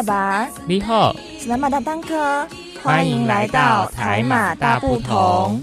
卡巴，你好，斯拉马大当科，欢迎来到台马大不同。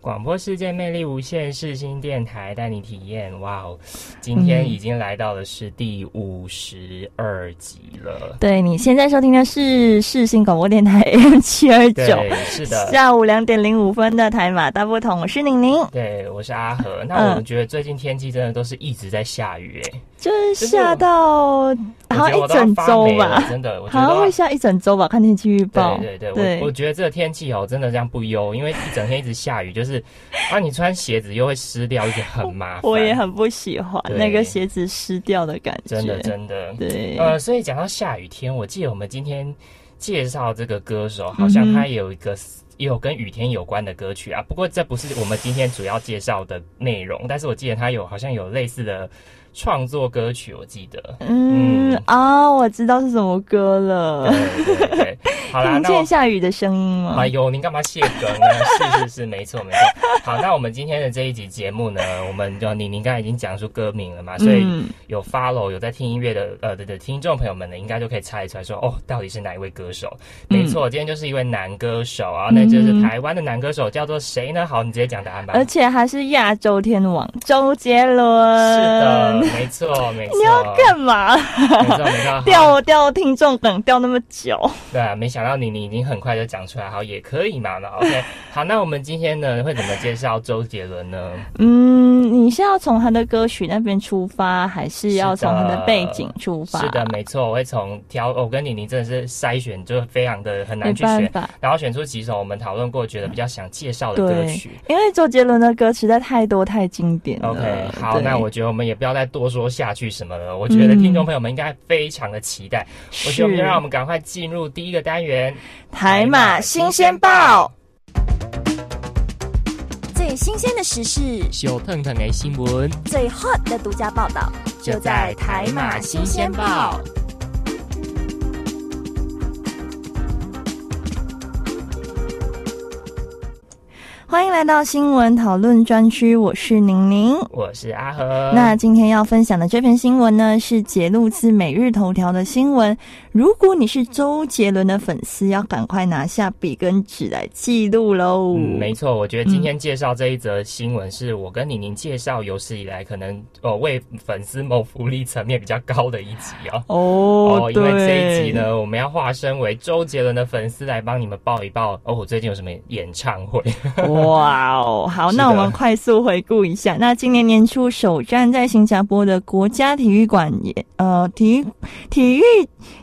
广播世界魅力无限，世新电台带你体验。哇哦，今天已经来到的是第五十二集了。对你现在收听的是世新广播电台 AM 七二九，是的，下午两点零五分的台马大不同，我是宁宁，对，我是阿和。那嗯我们觉得最近天气真的都是一直在下雨，哎，就是下到好像一整周吧，真的，我觉得好像会下一整周吧，看天气预报。对对对，我我觉得这个天气哦，真的这样不优，因为一整天一直下雨，就是 啊，你穿鞋子又会湿掉，就很麻烦。我也很不喜欢那个鞋子湿掉的感觉，真的真的。对，呃，所以讲到下雨天，我记得我们今天介绍这个歌手，好像他也有一个。也有跟雨天有关的歌曲啊，不过这不是我们今天主要介绍的内容，但是我记得他有好像有类似的创作歌曲，我记得。嗯嗯。啊，我知道是什么歌了，对对对，好啦，听见下雨的声音吗？哎呦，您干嘛谢梗呢？是是是，没错没错。好，那我们今天的这一集节目呢，我们就你您刚才已经讲出歌名了嘛，所以嗯有 follow 有在听音乐的呃的的听众朋友们呢，应该就可以猜出来说，哦，到底是哪一位歌手？嗯没错，今天就是一位男歌手啊，那就是台湾的男歌手，叫做谁呢？好，你直接讲答案吧。而且还是亚洲天王周杰伦。是的，没错没错。你要干嘛？没错没错。好 吊吊听众等吊那么久？对啊，没想到你你已经很快就讲出来，好也可以嘛。那 OK，好，那我们今天呢会怎么介绍周杰伦呢？嗯，你是要从他的歌曲那边出发，还是要从他的背景出发？是的，没错，我会从挑，我跟你你真的是筛选，就非常的很难去选，然后选出几首我们讨论过觉得比较想介绍的歌曲。，因为周杰伦的歌实在太多太经典了。OK，好，那我觉得我们也不要再多说下去什么了。我觉得听众朋友们应该非常的期待。我觉得我们就让我们赶快进入第一个单元。台马新鲜报，最新鲜的时事，小腾腾的新闻。最 hot 的独家报道，就在台马新鲜报。欢迎来到新闻讨论专区，我是宁宁。我是阿和。那今天要分享的这篇新闻呢，是节录自每日头条的新闻。如果你是周杰伦的粉丝，要赶快拿下笔跟纸来记录喽。嗯，没错，我觉得今天介绍这一则新闻，是我跟宁宁介绍有史以来可能呃为粉丝谋福利层面比较高的一集哦。哦，因为这一集，呢，我们要化身为周杰伦的粉丝来帮你们报一报哦，我最近有什么演唱会？哇哦，好，那我们快速回顾一下。那今年年初首站在新加坡的国家体育馆也呃体育体育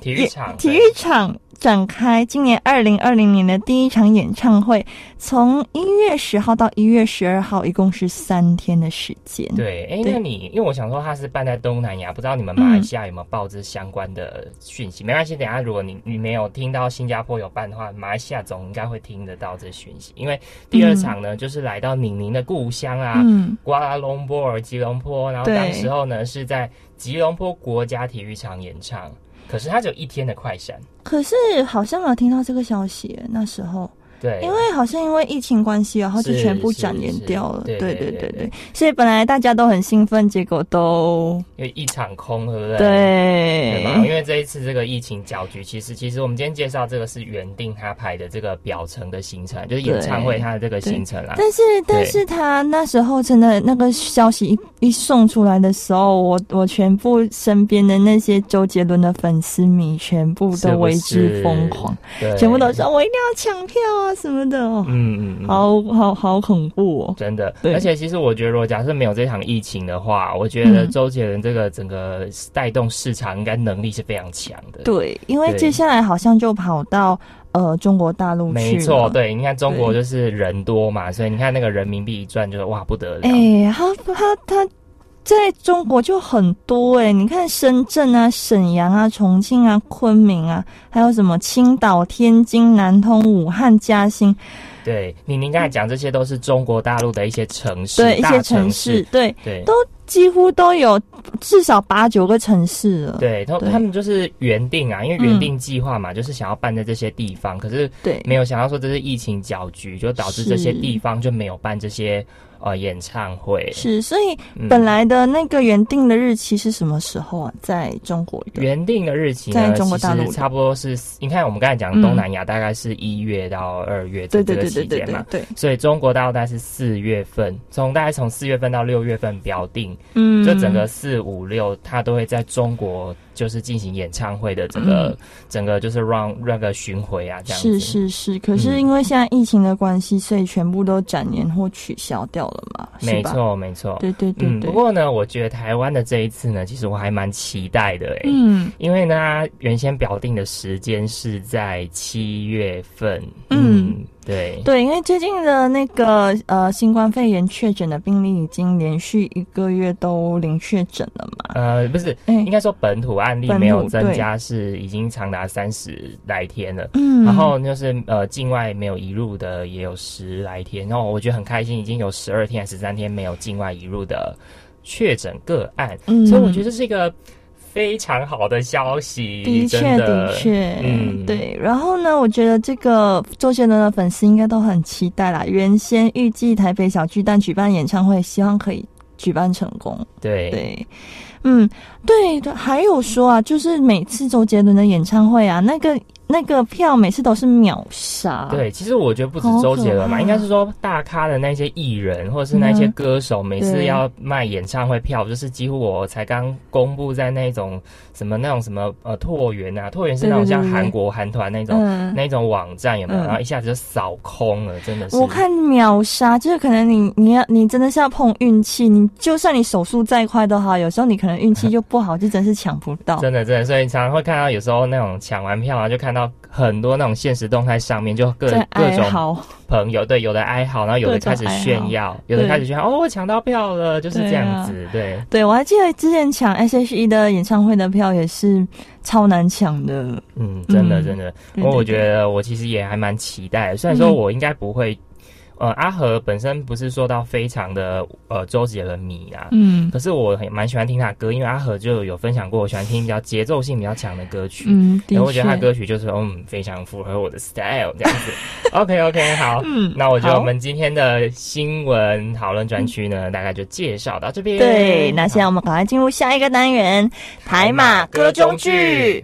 体育场，体育场展开今年二零二零年的第一场演唱会，从一月十号到一月十二号，一共是三天的时间。对，哎，对那你因为我想说他是办在东南亚，不知道你们马来西亚有没有报这相关的讯息？没关系，等下如果你你没有听到新加坡有办的话，马来西亚总应该会听得到这讯息。因为第二场呢，就是来到宁宁的故乡啊，嗯，瓜拉隆波尔吉隆坡，然后对当时候呢是在吉隆坡国家体育场演唱，可是它只有一天的快闪，可是好像没有听到这个消息，那时候，对，因为好像因为疫情关系，然后就全部展延掉了。对对对对所以本来大家都很兴奋，结果都因为一场空，对不对？对对？因为这一次这个疫情搅局，其实其实我们今天介绍这个是原定他排的这个表层的行程，就是演唱会他的这个行程啦。但是，但是他那时候真的那个消息一一送出来的时候，我我全部身边的那些周杰伦的粉丝迷全部都为之疯狂，对，全部都说我一定要抢票啊什么的哦，嗯嗯嗯。好好好恐怖哦。真的，对而且其实我觉得，如果假设没有这场疫情的话，我觉得嗯周杰伦这个整个带动市场应该能力是非常强的。对，因为接下来好像就跑到呃中国大陆去了。没错，对，你看中国就是人多嘛，所以你看那个人民币一赚就是哇不得了。哎、他他他在中国就很多诶、你看深圳啊、沈阳啊、重庆啊、昆明啊，还有什么青岛、天津、南通、武汉、嘉兴，对你您刚才讲这些都是中国大陆的一些城市，对一些城市。市，，对，对。都几乎都有至少八九个城市了。对，他对。他们就是原定啊，因为嗯原定计划嘛，就是想要办在这些地方，可是对。没有想到说这是疫情搅局，就导致这些地方就没有办这些呃演唱会。是，所以嗯。本来的那个原定的日期是什么时候啊？在中国的？原定的日期在，中国大陆差不多是，你看我们刚才讲嗯东南亚大概是一月到二月这这个对对对对期间嘛，对对对，所以中国大陆大概是四月份，从大概从四月份到六月份标定，嗯。就整个四五六，它都会在中国就是进行演唱会的整个、嗯整个就是 run 那个巡回啊，这样子。是是是，可是嗯因为现在疫情的关系，所以全部都展延或取消掉了嘛？没错没错。对对对嗯，不过呢，我觉得台湾的这一次呢，其实我还蛮期待的诶、嗯因为呢，它原先表定的时间是在七月份。嗯嗯，对。对，因为最近的那个呃新冠肺炎确诊的病例已经连续一个月都零确诊了嘛。呃，不是，哎应该说本土案例没有增加，是已经长达三十来天了。嗯，然后就是呃，境外没有移入的也有十来天，然后我觉得很开心，已经有十二天还是十三天没有境外移入的确诊个案，嗯所以我觉得这是一个非常好的消息，的确的的确，嗯对。然后呢，我觉得这个周杰伦的粉丝应该都很期待啦。原先预计台北小巨蛋举办演唱会，希望可以举办成功。对对，嗯，对对，还有说啊，就是每次周杰伦的演唱会啊，那个那个票每次都是秒杀。对，其实我觉得不止周杰伦嘛，应该是说大咖的那些艺人或者是那些嗯歌手，每次要卖演唱会票，就是几乎我才刚公布在那种什么那种什么呃拓元啊，拓元是那种像韩国韩团那种。嗯，那种网站有没有？嗯然后一下子就扫空了，真的是。我看秒杀，就是可能你你要你真的是要碰运气，你就算你手速再快都好，有时候你可能运气 就不好，就真是抢不到。真的真的，所以常常会看到有时候那种抢完票啊，就看到很多那种现实动态上面就各各种朋友，对，有的哀嚎，然后有的开始炫耀，有的开始炫耀，哦，我抢到票了，就是这样对啊子，对。对我还记得之前抢 S.H.E 的演唱会的票也是超难抢的。嗯，真的嗯。真的，不过我觉得我其实也还蛮期待的。虽然说嗯。我应该不会，呃，阿和本身不是说到非常的呃周杰伦迷啊，嗯可是我很蛮喜欢听他的歌，因为阿和就有分享过，我喜欢听比较节奏性比较强的歌曲。嗯，然后我觉得他。歌曲就是嗯非常符合我的 style 这样子。OK OK 好，嗯那我觉得我们今天的新闻讨论专区呢，大概就介绍到这边。对，那现在我们赶快进入下一个单元——台马歌中剧。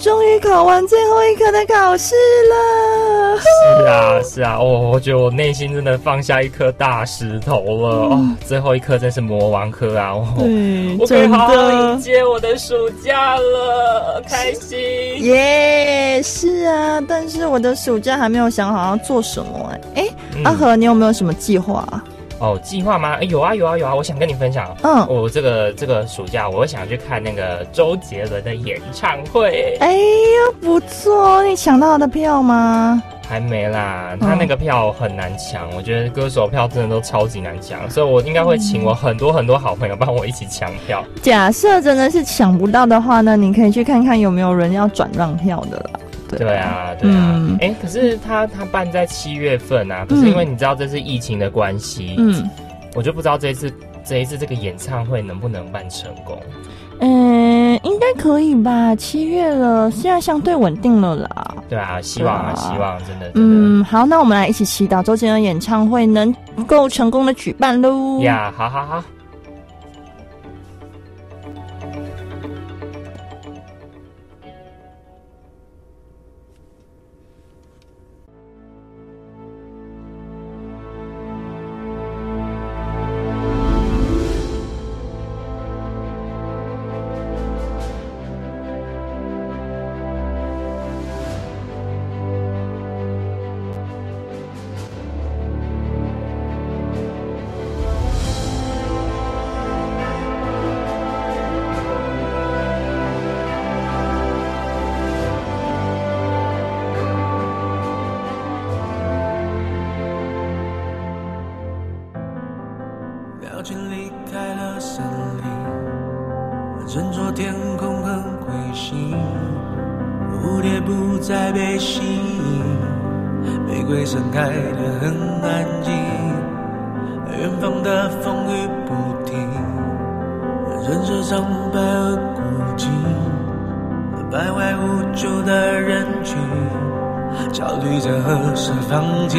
终于考完最后一科的考试了。是啊，是啊，我，我觉得我内心真的放下一颗大石头了、哦，最后一科真是魔王科啊！哦，对，我可以好好迎。接我的暑假了，开心。耶是啊，但是我的暑假还没有想好要做什么哎、哎、嗯阿和，你有没有什么计划啊？哦，计划吗？哎有啊，有啊，有啊！我想跟你分享，嗯，我这个这个暑假，我想去看那个周杰伦的演唱会。哎呦，不错，你抢到他的票吗？还没啦，他那个票很难抢，我觉得歌手票真的都超级难抢，所以我应该会请我很多很多好朋友帮我一起抢票。假设真的是抢不到的话呢，你可以去看看有没有人要转让票的啦。对对，啊，对啊嗯，哎、可是他他办在七月份啊，可是因为你知道这是疫情的关系，嗯我就不知道这一次这一次这个演唱会能不能办成功。嗯，应该可以吧？七月了，现在相对稳定了啦。对啊，希望啊，啊希望真的真的。嗯，好，那我们来一起祈祷周杰伦演唱会能够成功的举办喽。呀，好好好。盛开的很安静，远方的风雨不停，人生苍白而孤寂，徘徊无助的人群，焦虑着何时放晴。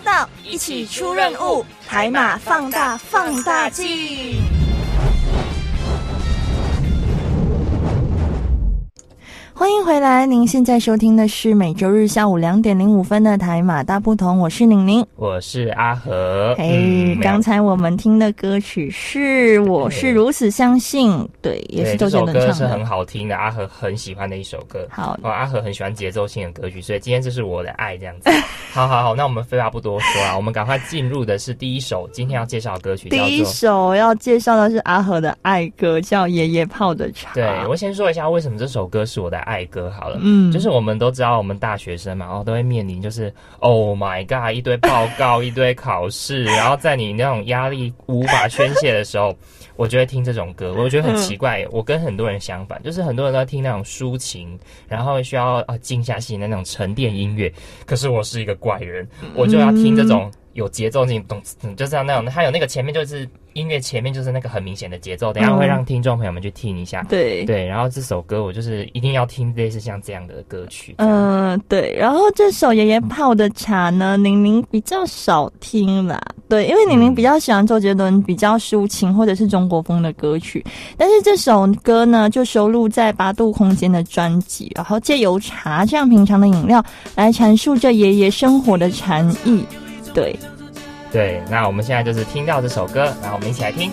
到，一起出任务，海马放大放大镜。欢迎回来，您现在收听的是每周日下午两点零五分的台马大不同，我是宁宁。我是阿和。嘿，嗯刚才我们听的歌曲是《我是如此相信》，对，也是，周杰伦唱的歌是很。好听的，阿和很喜欢的一首歌。好哦，阿和很喜欢节奏性的歌曲，所以今天这是我的爱这样子。好好好，那我们废话不多说啊，我们赶快进入的是第一首今天要介绍的歌曲，第一。首要介绍的是阿和的爱歌，叫《爷爷泡的茶》。对，我先说一下为什么这首歌是我的爱歌好了。嗯就是我们都知道，我们大学生嘛，然后都会面临就是 Oh my God，一堆报告，一堆考试，然后在你那种压力无法宣泄的时候，我就会听这种歌。我觉得很奇怪，我跟很多人相反，就是很多人都在听那种抒情，然后需要啊静下心的那种沉淀音乐。可是我是一个怪人，我就要听这种。有节奏性，懂，嗯就像那种，它有那个前面就是音乐前面就是那个很明显的节奏，等一下会让听众朋友们去听一下。对，对，然后这首歌我就是一定要听类似像这样的歌曲。嗯、对。然后这首爷爷泡的茶呢，宁宁比较少听啦。对，因为宁宁比较喜欢周杰伦比较抒情或者是中国风的歌曲，但是这首歌呢，就收录在八度空间的专辑，然后借由茶这样平常的饮料来阐述这爷爷生活的禅意。对，对，那我们现在就是听到这首歌，然后我们一起来听。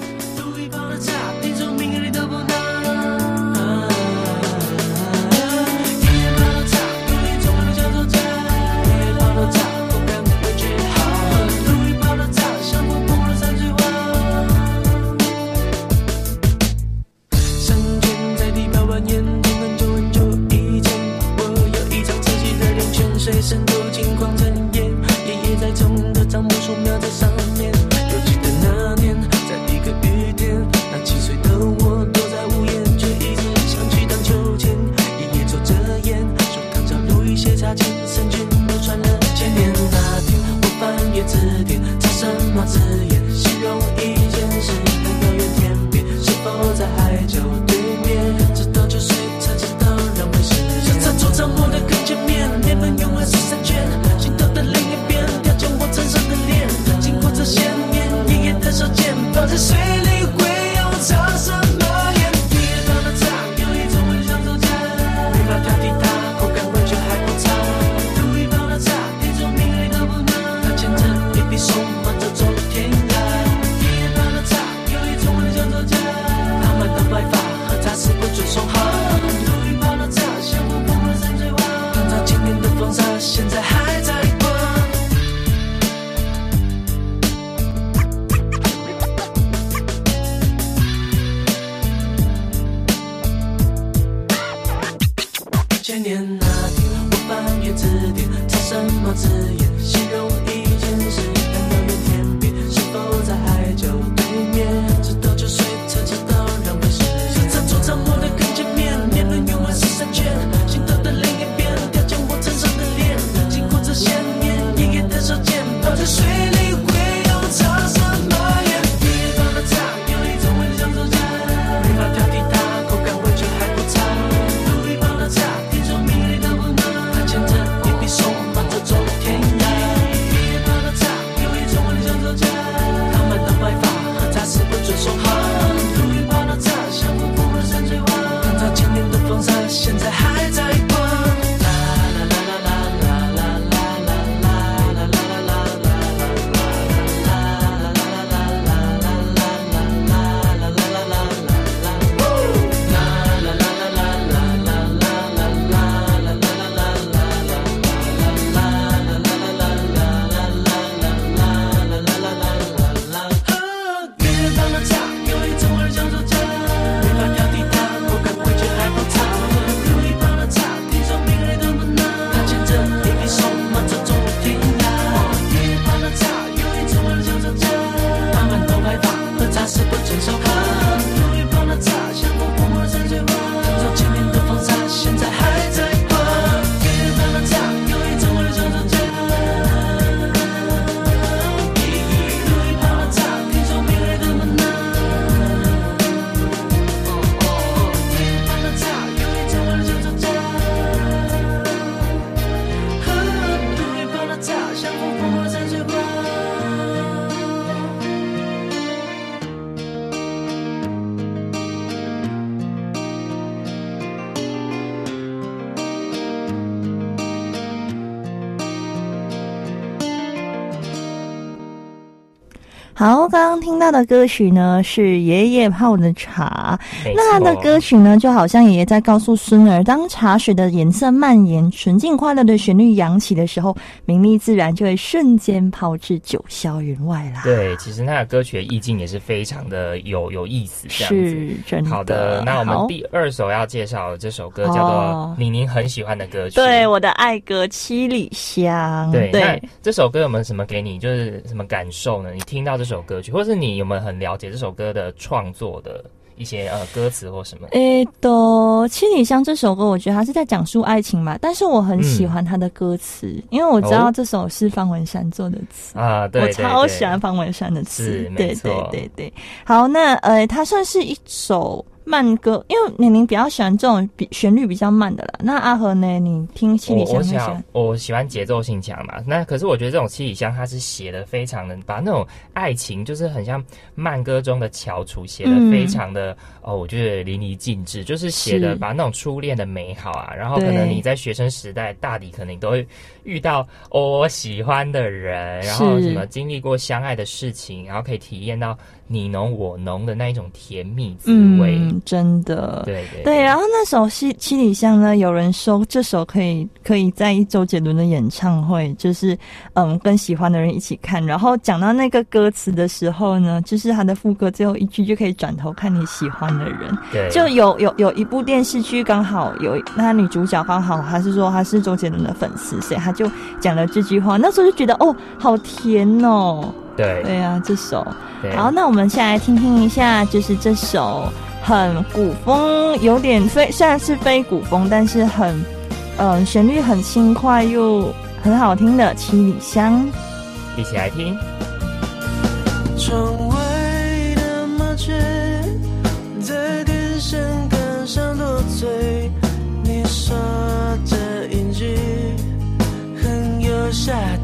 字典查什么字到的歌曲呢是爷爷泡的茶。没那他的歌曲呢，就好像爷爷在告诉孙儿，当茶水的颜色蔓延，纯净快乐的旋律扬起的时候，名利自然就会瞬间抛至九霄云外啦。，对，其实那个歌曲的意境也是非常的有有意思，这样子。是真的。好的，那我们第二首要介绍的这首歌叫做李宁宁很喜欢的歌曲。对我的爱歌七里香，对，那对，这首歌有没有什么给你就是什么感受呢？你听到这首歌曲，或是你有没有很了解这首歌的创作的一一些呃歌词或什么？诶，的《七里香》这首歌，我觉得它是在讲述爱情嘛，但是我很喜欢它的歌词，因为我知道哦这首是方文山做的词。啊，对我超喜欢方文山的词对对对对。好，那呃，它算是一首慢歌，因为宁宁比较喜欢这种比旋律比较慢的啦。那阿和呢？你听七里香喜欢想？我喜欢节奏性强嘛，那可是我觉得这种七里香它是写的非常的，把那种爱情就是很像慢歌中的翘楚写的嗯非常的、哦，我觉得淋漓尽致，就是写的把那种初恋的美好啊，然后可能你在学生时代大抵可能都会遇到、哦、我喜欢的人，然后什么经历过相爱的事情，然后可以体验到你侬我侬的那一种甜蜜滋味。嗯，真的。对对对，然后那首《七七里香》呢，有人说这首可以可以在一周杰伦的演唱会，就是嗯跟喜欢的人一起看。然后讲到那个歌词的时候呢，就是他的副歌最后一句就可以转头看你喜欢的人。对，就有有有一部电视剧刚好有那女主角刚好她是说她是周杰伦的粉丝，所以她就讲了这句话。那时候就觉得哦，好甜哦。对对啊，这首。对好，那我们先来听听一下，就是这首很古风，有点非虽然是非古风，但是很嗯、旋律很轻快又很好听的《七里香》。一起来听。窗外很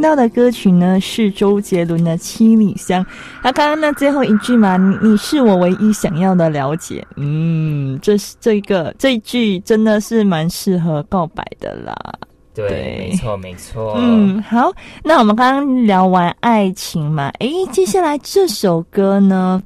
听到的歌曲呢是周杰伦的《七里香》。他刚刚那最后一句嘛，你你是我唯一想要的了解。嗯，这是这个这一句真的是蛮适合告白的啦。对，对没错没错。嗯，好，那我们刚刚聊完爱情嘛，诶，接下来这首歌呢，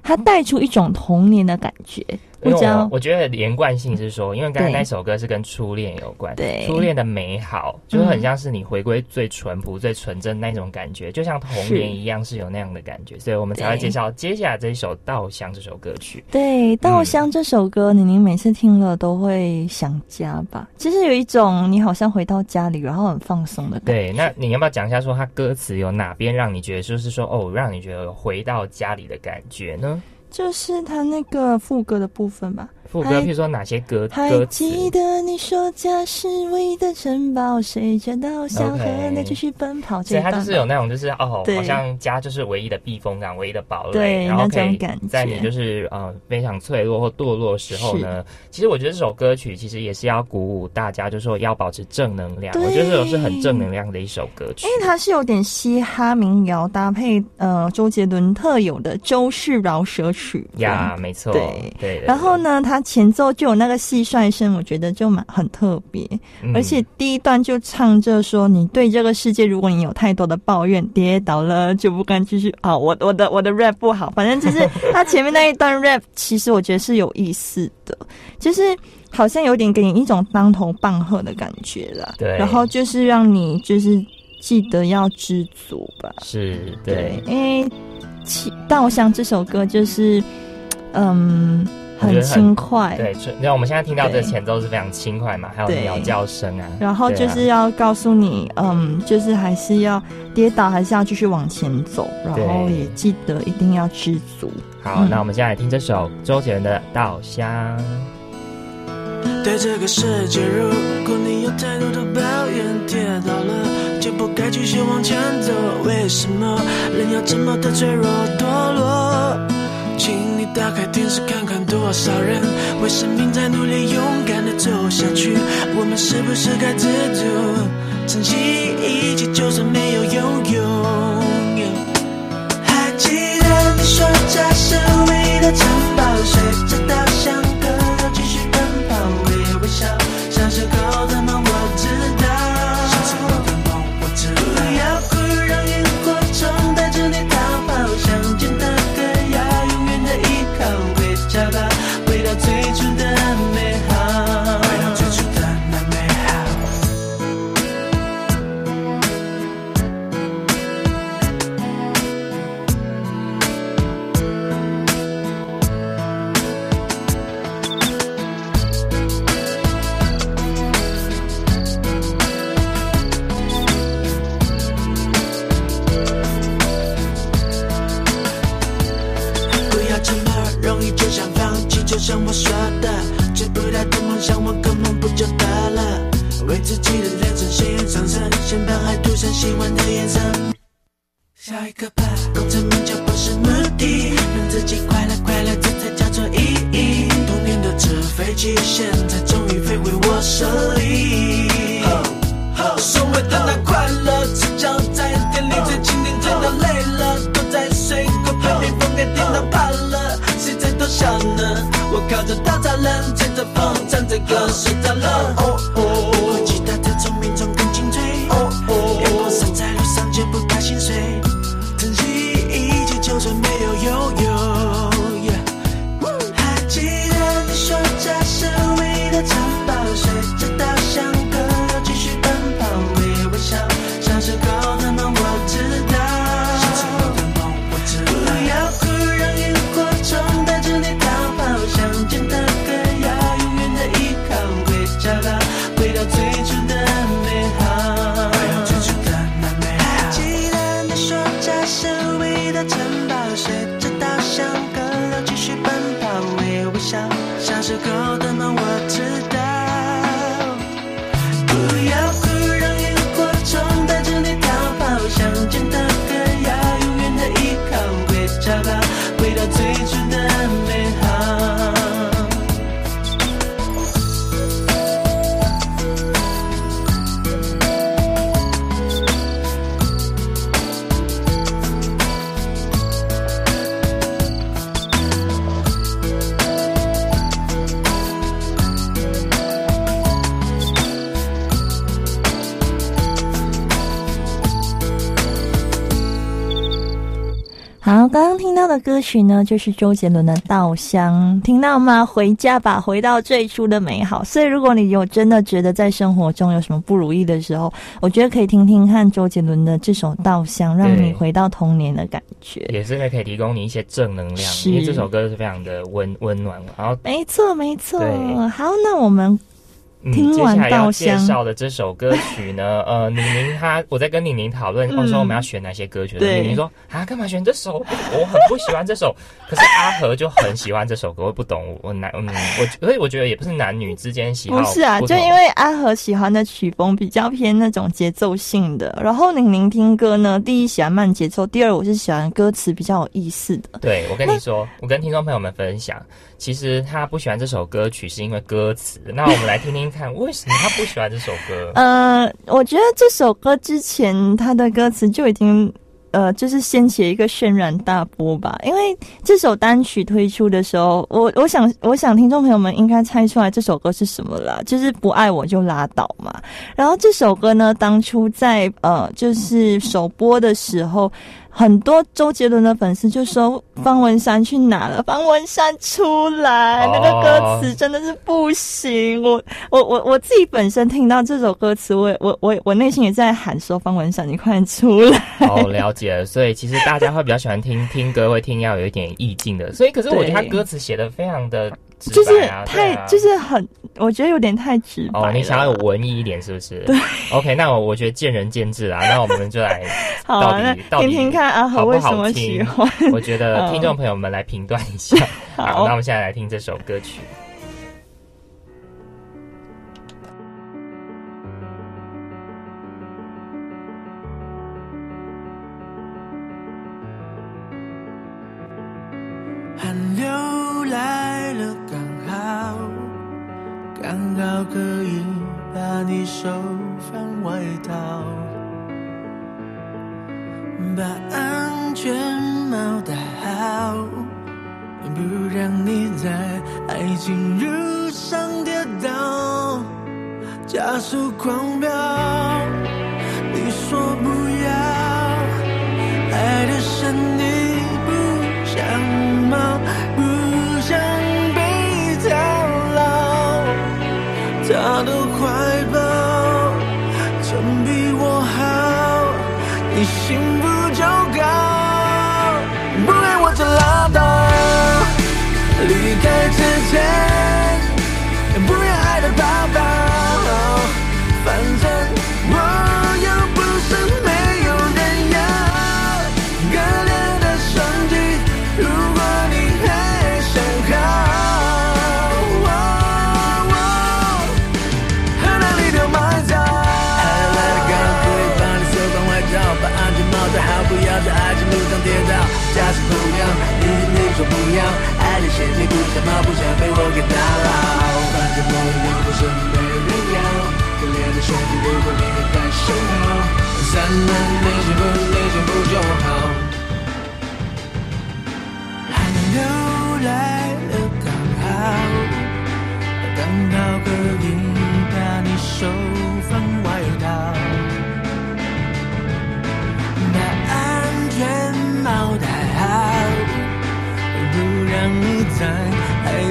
它带出一种童年的感觉。因为我我觉得连贯性是说，因为刚才对那首歌是跟初恋有关，对初恋的美好，就是很像是你回归最淳朴、最纯真那种感觉，就像童年一样是有那样的感觉，所以我们才会介绍接下来这一首《稻香》这首歌曲。对《稻香》这首歌，宁宁每次听了都会想家吧？就是有一种你好像回到家里，然后很放松的感觉。对，那你要不要讲一下说它歌词有哪边让你觉得就是说哦，让你觉得回到家里的感觉呢？就是他那个副歌的部分吧。副歌，还譬如说哪些歌还歌词？记得你说家是唯一的城堡，谁知道想和你继续奔跑。所以它这一段吧就是有那种，就是哦，好像家就是唯一的避风港，唯一的堡垒，对然后可以在你就是呃非常脆弱或堕落的时候呢，其实我觉得这首歌曲其实也是要鼓舞大家，就是说要保持正能量。我觉得这首是很正能量的一首歌曲因。为它是有点嘻哈民谣搭配呃周杰伦特有的周氏饶舌曲呀，没错，对对。对然后？呢，它前奏就有那个蟋蟀声，我觉得就蛮很特别。嗯而且第一段就唱着说：“你对这个世界，如果你有太多的抱怨，跌倒了就不敢继续。”啊，我我的我的 rap 不好，反正就是他前面那一段 rap，其实我觉得是有意思的，就是好像有点给你一种当头棒喝的感觉了。对然后就是让你就是记得要知足吧。是对，因为《但我想》这首歌就是，嗯，很轻快，对，是那我们现在听到这对前奏是非常轻快嘛，还有对鸟叫声啊，然后就是要告诉你，嗯，就是还是要跌倒，还是要继续往前走，然后也记得一定要知足。好，嗯那我们现在来听这首周杰伦的《稻香》。对这个世界，如果你有太多的抱怨，跌倒了就不该继续往前走。为什么人要这么的脆弱堕落？请你打开电视看看，多少人为生命在努力，勇敢的走下去。我们是不是该知足，珍惜一切，就算没有拥有？还记得你说家是唯一的城堡，随着稻曲呢，就是周杰伦的《稻香》，听到吗？回家吧，回到最初的美好。所以，如果你有真的觉得在生活中有什么不如意的时候，我觉得可以听听看周杰伦的这首《稻香》，让你回到童年的感觉。也是可以提供你一些正能量，因为这首歌是非常的温温暖。然后，没错，没错。好，那我们。听接下来要介绍的这首歌曲呢，呃，宁宁她，我在跟宁宁讨论，我说我们要选哪些歌曲，宁宁说啊，干嘛选这首？我很不喜欢这首，可是阿和就很喜欢这首歌，我不懂，我男，嗯，我所以我觉得也不是男女之间喜好，不是啊，就因为阿和喜欢的曲风比较偏那种节奏性的，然后宁宁听歌呢，第一喜欢慢节奏，第二我是喜欢歌词比较有意思的。对，我跟你说，我跟听众朋友们分享。其实他不喜欢这首歌曲，是因为歌词。那我们来听听看，为什么他不喜欢这首歌？呃，我觉得这首歌之前他的歌词就已经，呃，就是掀起一个轩然大波吧。因为这首单曲推出的时候，我我想我想听众朋友们应该猜出来这首歌是什么了，就是不爱我就拉倒嘛。然后这首歌呢，当初在呃，就是首播的时候。很多周杰伦的粉丝就说方文山去哪了？方文山出来，那个歌词真的是不行。我我我我自己本身听到这首歌词，我我我我内心也在喊说方文山，你快点出来。哦，了解了。所以其实大家会比较喜欢听听歌，会听要有一点意境的。所以可是我觉得他歌词写的非常的。就是太，就是很，我觉得有点太直白。哦，你想要有文艺一点，是不是？对。OK，那我我觉得见仁见智啊。那我们就来，到底听听看阿和为什么喜欢？我觉得听众朋友们来评断一下。好，那我们现在来听这首歌曲。刚好可以把你收放外套，把安全帽戴好，不让你在爱情路上跌倒，加速狂飙。你说不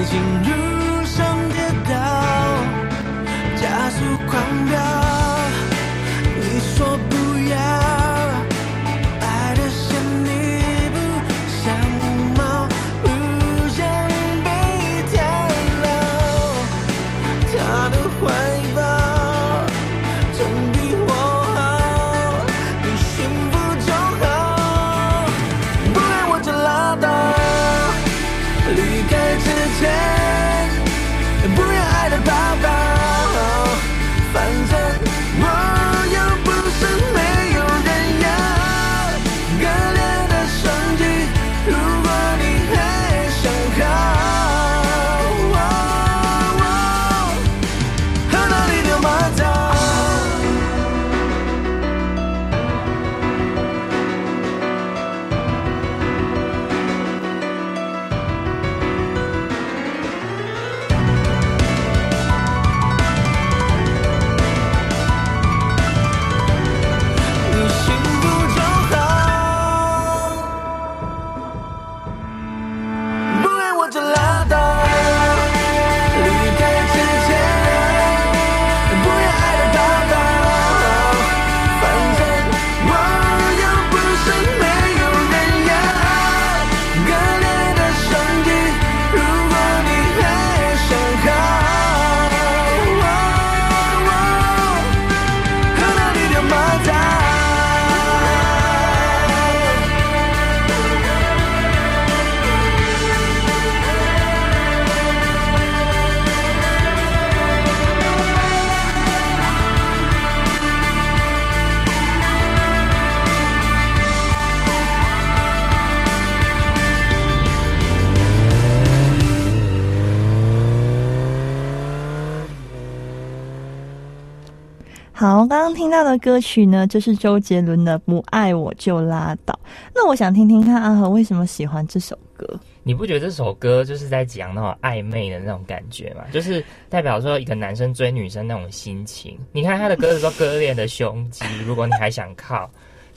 进入好，刚刚听到的歌曲呢，就是周杰伦的《不爱我就拉倒》。那我想听听看阿和为什么喜欢这首歌。你不觉得这首歌就是在讲那种暧昧的那种感觉吗？就是代表说一个男生追女生那种心情。你看他的歌词说割裂的胸肌，如果你还想靠。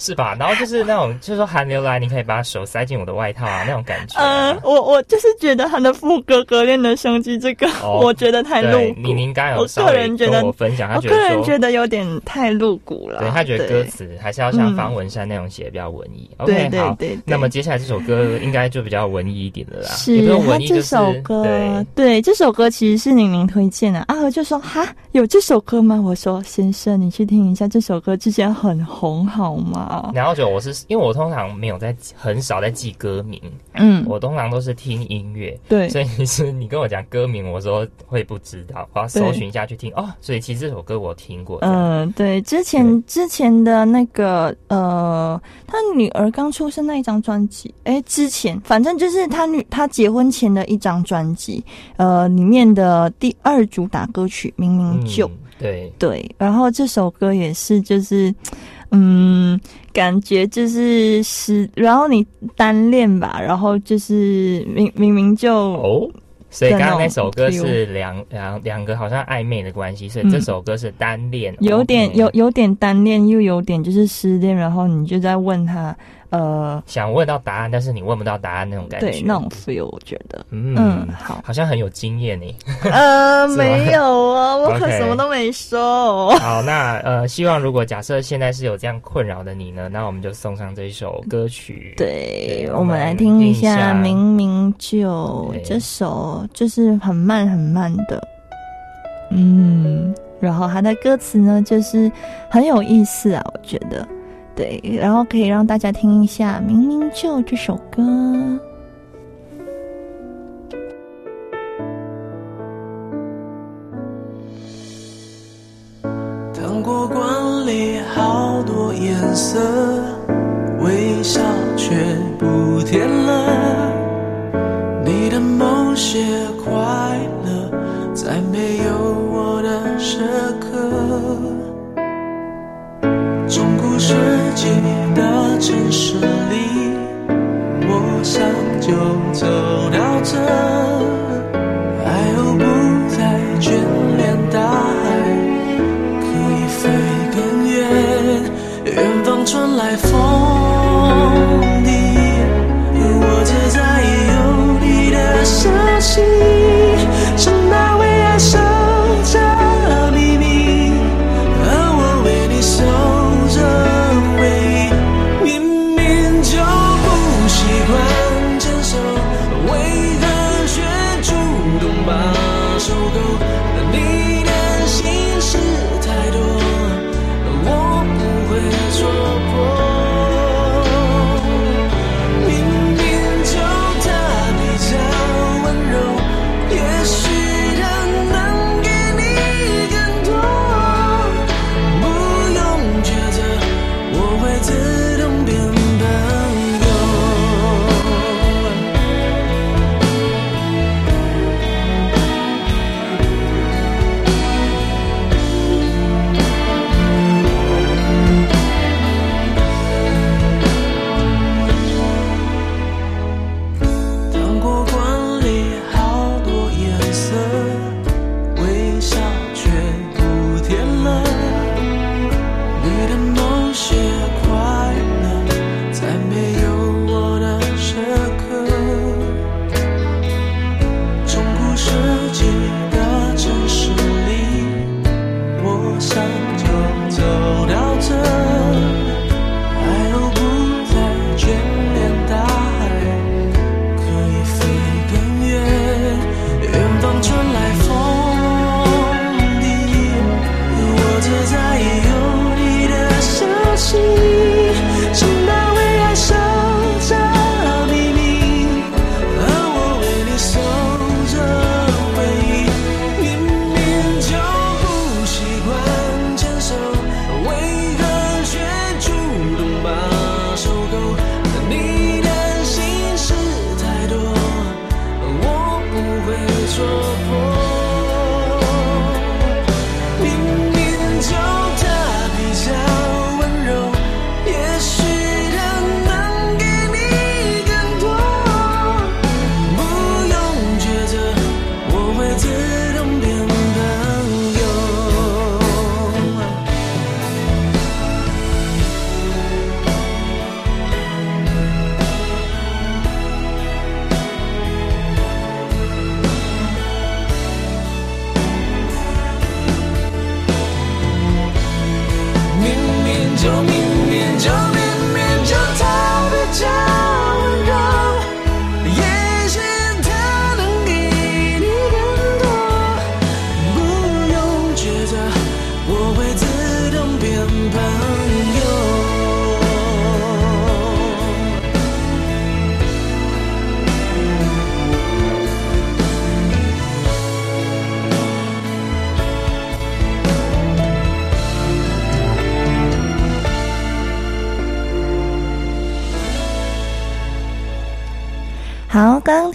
是吧？然后就是那种，就是说寒流来，你可以把手塞进我的外套啊，那种感觉、啊。嗯，我我就是觉得他的副歌割裂的胸肌这个，哦 我觉得太露你您刚刚有我稍微个人觉得跟我分享，他我个人觉得有点太露骨了。对他觉得歌词还是要像嗯方文山那种写的比较文艺。对 OK，好，对对对那么接下来这首歌应该就比较文艺一点的啦，是也不用他文艺，就这首歌，对。对这首歌其实是宁宁推荐的。阿和就说：“哈，有这首歌吗？”我说：“先生，你去听一下，这首歌之前很红，好吗然后就我是因为我通常没有在很少在记歌名，？”嗯，我通常都是听音乐，对，所以其实你跟我讲歌名，我说会不知道，我要搜寻一下去听。哦。所以其实这首歌我听过，嗯，嗯，对，之前之前的那个呃，他女儿刚出生那一张专辑，哎，之前反正就是他女他结婚前的一张专辑，呃，里面的第二主打歌曲《明明就》嗯对，对，然后这首歌也是就是，嗯，感觉就是是，然后你单恋吧，然后就是明明明就哦。所以刚刚那首歌是两两两个好像暧昧的关系，所以这首歌是单恋，有点有有点单恋，又有点就是失恋，然后你就在问他，呃，想问到答案，但是你问不到答案那种感觉，对那种 feel，我觉得，嗯嗯，好，好像很有经验呢。呃，没有啊，我可什么都没说。好，那呃，希望如果假设现在是有这样困扰的你呢，那我们就送上这一首歌曲。对，我我们来听一下下《明明就》这首，就是很慢很慢的，嗯，然后它的歌词呢，就是很有意思啊，我觉得，对，然后可以让大家听一下《明明就》这首歌。糖果罐里好多颜色，微笑却不甜了。你的某些快乐，在没有我的时刻。中古世纪的城市里，我想就走到这，会戳破。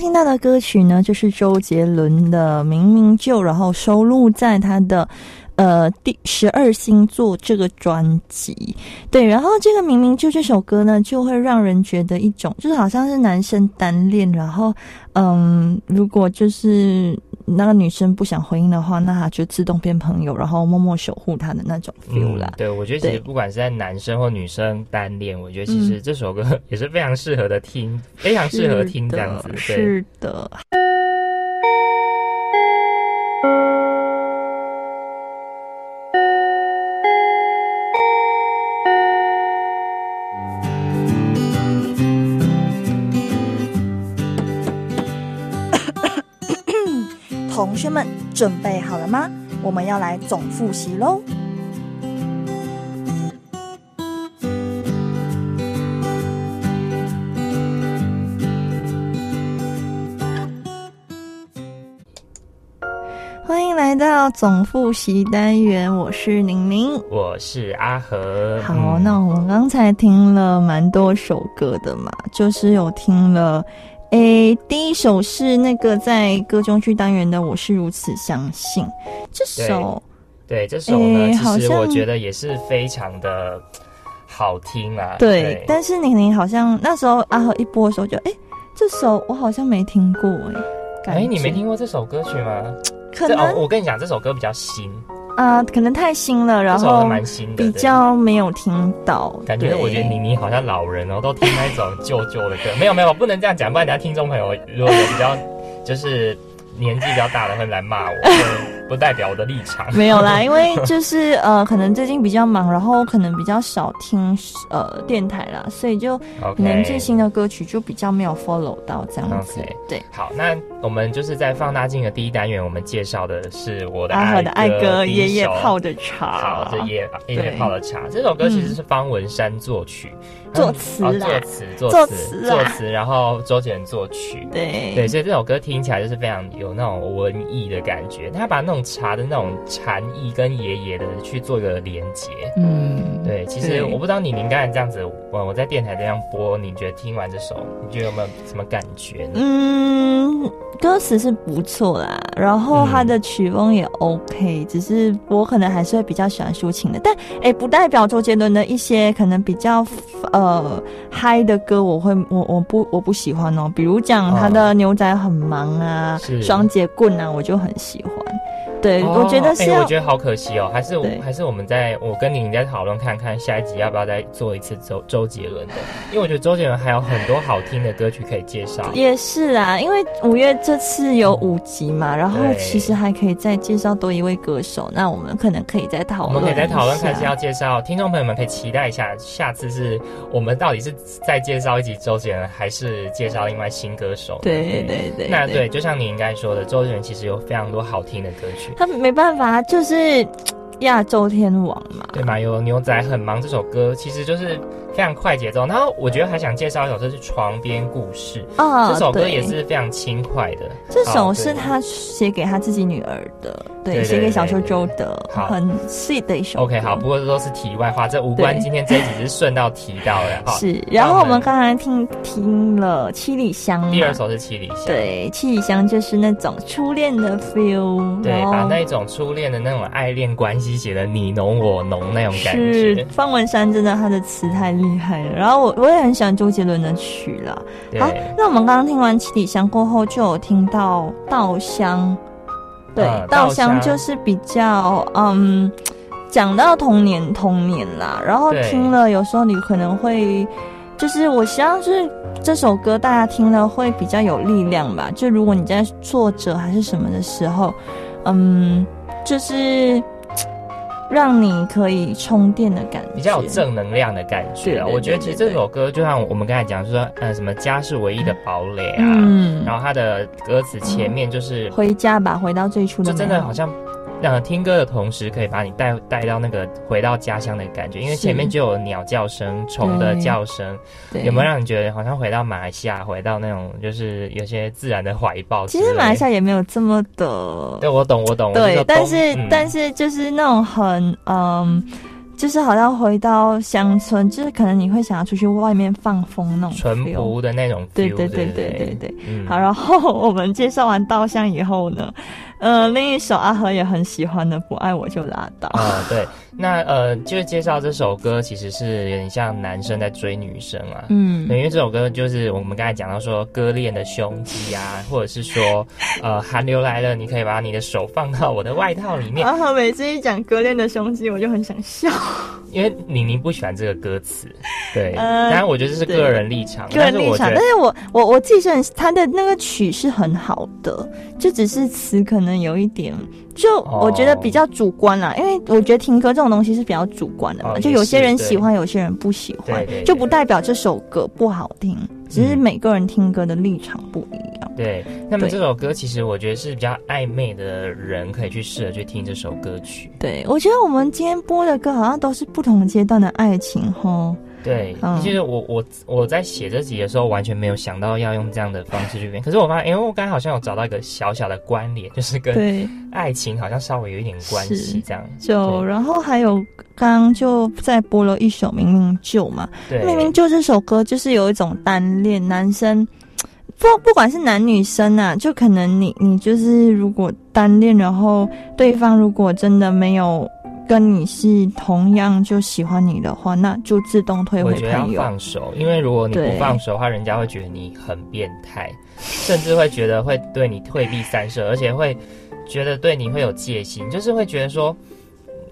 听到的歌曲呢，就是周杰伦的《明明就》，然后收录在他的呃第十二星座这个专辑。对，然后这个《明明就》这首歌呢，就会让人觉得一种，就是好像是男生单恋，然后嗯，如果就是那个女生不想回应的话，那她就自动变朋友，然后默默守护她的那种 feel 啦。对，我觉得其实不管是在男生或女生单恋，我觉得其实这首歌也是非常适合的听，非常适合听这样子。对，是的。学们准备好了吗？我们要来总复习喽。欢迎来到总复习单元，我是宁宁。我是阿和。好，嗯那我们刚才听了蛮多首歌的嘛，就是有听了，诶，第一首是那个在歌中剧单元的《我是如此相信》，这首对这首呢，其实我觉得也是非常的好听啊。对，但是宁宁好像那时候阿和一播的时候就，诶，这首我好像没听过、诶，感哎，你没听过这首歌曲吗？可能我跟你讲，这首歌比较新，啊、可能太新了，然后蛮新的，比较没有听到，感觉我觉得妮妮好像老人哦，都听那种旧旧的歌。没有没有，不能这样讲，不然等下听众朋友如果有比较就是年纪比较大的会来骂我，不代表我的立场。没有啦，因为就是呃，可能最近比较忙，然后可能比较少听呃电台啦，所以就可能最新的歌曲就比较没有 follow 到这样子。对，好，那我们就是在放大镜的第一单元，我们介绍的是我的阿和的爱歌，第一爷爷泡的茶。好，，这夜夜夜泡的茶。这首歌其实是方文山作曲，作词哦作词作作词作词，然后周杰伦作曲。对。对，所以这首歌听起来就是非常有那种文艺的感觉，他把那种茶的那种禅意跟爷爷的去做一个连接。嗯，对，其实我不知道你，您刚才这样子，我我在电台这样播，你觉得听完这首，你觉得有没有什么感觉呢？嗯，歌词是不错啦，然后他的曲风也 OK，、只是我可能还是会比较喜欢抒情的，但哎，不代表周杰伦的一些可能比较呃嗨的歌，我会我我不我不喜欢哦，比如讲他的牛仔很忙啊，是。双节棍啊，我就很喜欢。对，哦我觉得是哎要、我觉得好可惜哦，还是我还是我们在我跟你在讨论看看下一集要不要再做一次周周杰伦的，因为我觉得周杰伦还有很多好听的歌曲可以介绍。也是啊，因为五月这次有五集嘛，然后其实还可以再介绍多一位歌手，那我们可能可以再讨论，我们可以再讨论看是要介绍，听众朋友们可以期待一下，下次是我们到底是再介绍一集周杰伦，还是介绍另外新歌手呢？对对对，那对，就像你应该说的，周杰伦其实有非常多好听的歌曲。他没办法，就是 亚洲天王嘛。对嘛？有牛仔很忙这首歌，其实就是非常快节奏。然后我觉得还想介绍一首，这是《床边故事》啊这首歌也是非常轻快的。这首是他写给他自己女儿的，对，写给小秋对对周的，好很 sweet 的一首。OK，好，不过这都是题外话，这无关今天这一集，只是顺道提到的。好，是，然后我们刚才听听了《七里香》，第二首是《七里香》。对，《七里香》就是那种初恋的 feel，对，把那种初恋的那种爱恋关系写的你浓我浓那种感觉。是方文山真的他的词太厉害了，然后我我也很喜欢周杰伦的曲了。好，那我们刚刚听完《七里香》过后，就有听到《稻香》，对，嗯稻稻香香就是比较嗯，讲到童年童年啦，然后听了有时候你可能会。就是我希望是这首歌大家听了会比较有力量吧。就如果你在挫折还是什么的时候，嗯，就是让你可以充电的感觉，比较有正能量的感觉我觉得其实这首歌就像我们刚才讲，就说呃什么家是唯一的堡垒啊，嗯，然后它的歌词前面就是回家吧，回到最初的就真的好像。呃，听歌的同时可以把你带带到那个回到家乡的感觉，因为前面就有鸟叫声、虫的叫声，有没有让你觉得好像回到马来西亚，回到那种就是有些自然的怀抱？其实马来西亚也没有这么的对，我懂，我懂。对但是、嗯但是就是那种很嗯，就是好像回到乡村，就是可能你会想要出去外面放风那种淳朴的那种对对对对对对好，然后我们介绍完稻香以后呢，呃，另一首阿和也很喜欢的《不爱我就拉倒》。啊、对，那呃，就是介绍这首歌，其实是有点像男生在追女生啊。嗯对，因为这首歌就是我们刚才讲到说割裂的胸肌啊，或者是说，呃，寒流来了，你可以把你的手放到我的外套里面，阿 和每次一讲割裂的胸肌，我就很想笑。因为宁宁不喜欢这个歌词，对，呃当然我觉得这是个人立场，个人立场，但是我我我我自己是很他的那个曲是很好的，就只是词可能有一点，就哦。我觉得比较主观啦，因为我觉得听歌这种东西是比较主观的嘛，哦就有些人喜欢，有些人不喜欢就不代表这首歌不好听，只是嗯每个人听歌的立场不一样。对，那么这首歌其实我觉得是比较暧昧的人可以去试着去听这首歌曲。对，我觉得我们今天播的歌好像都是不同阶段的爱情吼。对，嗯。其实我我我在写这集的时候完全没有想到要用这样的方式去编，可是我发现，因为我刚才好像有找到一个小小的关联，就是跟对，爱情好像稍微有一点关系这样。就然后还有刚刚就在播了一首《明明就》嘛，明明就这首歌就是有一种单恋，男生不不管是男女生啊，就可能你你就是如果单恋，然后对方如果真的没有跟你是同样就喜欢你的话，那就自动退回我觉得要。放手，因为如果你不放手的话，人家会觉得你很变态，甚至会觉得会对你退避三舍，而且会觉得对你会有戒心，就是会觉得说，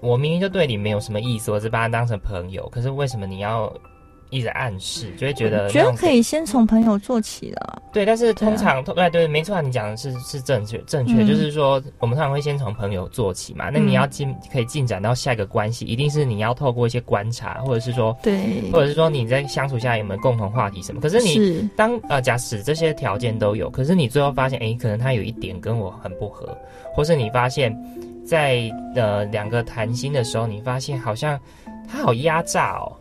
我明明就对你没有什么意思，我只把他当成朋友，可是为什么你要一直暗示？就会觉得觉得可以先从朋友做起了。对，但是通对啊常对对，没错，你讲的是是正确正确，嗯就是说我们通常会先从朋友做起嘛。那你嗯要进可以进展到下一个关系，一定是你要透过一些观察，或者是说，对，或者是说你在相处下有没有共同话题什么。可是你是当呃假使这些条件都有，可是你最后发现，哎，可能他有一点跟我很不合，或是你发现，在呃两个谈心的时候，你发现好像他好压榨哦。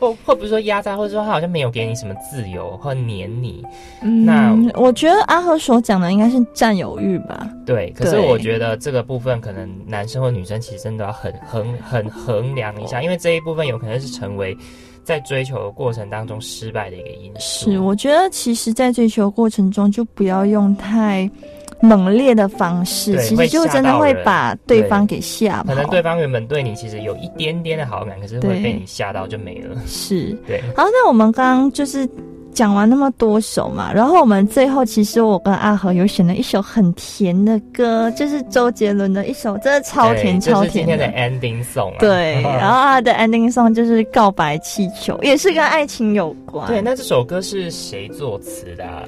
或或不是说压榨，或者说他好像没有给你什么自由，或黏你，嗯，那我觉得阿和所讲的应该是占有欲吧。对，可是我觉得这个部分可能男生或女生其实真的要很衡很衡量一下，因为这一部分有可能是成为在追求的过程当中失败的一个因素。是，我觉得其实，在追求过程中，就不要用太猛烈的方式，其实就真的会把对对方给吓跑。可能对方原本对你其实有一点点的好感，可是会被你吓到就没了。是。对，好，那我们刚刚就是讲完那么多首嘛，然后我们最后其实我跟阿和有选了一首很甜的歌，就是周杰伦的一首，真的超甜超甜今天的 ending song 啊。对，然后他的 ending song 就是《告白气球》，也是跟爱情有关。对，那这首歌是谁作词的、啊？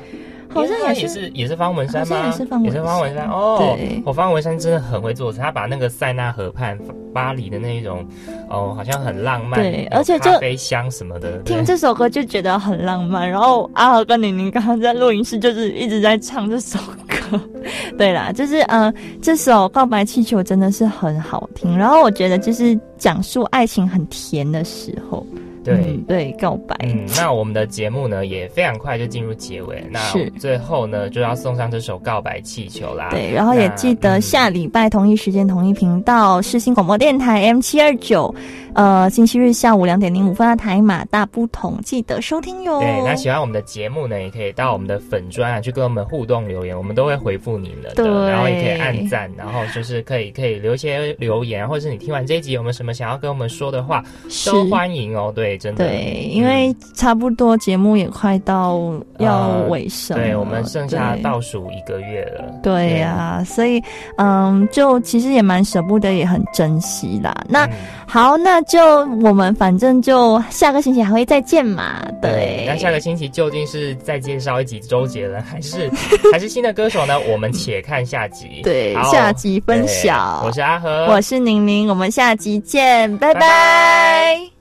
好像也也是是也是方文山吗？也是方文山方文山哦。对我方文山真的很会作词，他把那个塞纳河畔巴黎的那一种哦，好像很浪漫，对而且就咖啡香什么的，听这首歌就觉得很浪漫，然后阿和跟玲玲刚刚在录音室就是一直在唱这首歌。对啦，就是嗯、呃这首《告白气球》真的是很好听，然后我觉得就是讲述爱情很甜的时候，对。嗯、对，告白。嗯，那我们的节目呢也非常快就进入结尾，那是最后呢就要送上这首《告白气球》啦。对，然后也记得嗯下礼拜同一时间同一频道世新广播电台 M 七二九，呃，星期日下午两点零五分的台马大不同，记得收听哟。对，那喜欢我们的节目呢，也可以到我们的粉专啊去跟我们互动留言，我们都会回复你们的。对然后也可以按赞，然后就是可以可以留一些留言，或者是你听完这一集有没有什么想要跟我们说的话，都欢迎哦。对，真的。对，嗯因为差不多节目也快到要呃尾声了、对我们剩下倒数一个月了。对呀、所以嗯，就其实也蛮舍不得，也很珍惜啦。那、嗯好，那就我们反正就下个星期还会再见嘛。对，那下个星期究竟是再介绍一集周杰伦，还是 还是新的歌手呢？我们且看下集。对下集分对享。我是阿和，我是宁宁，我们下集见，拜拜拜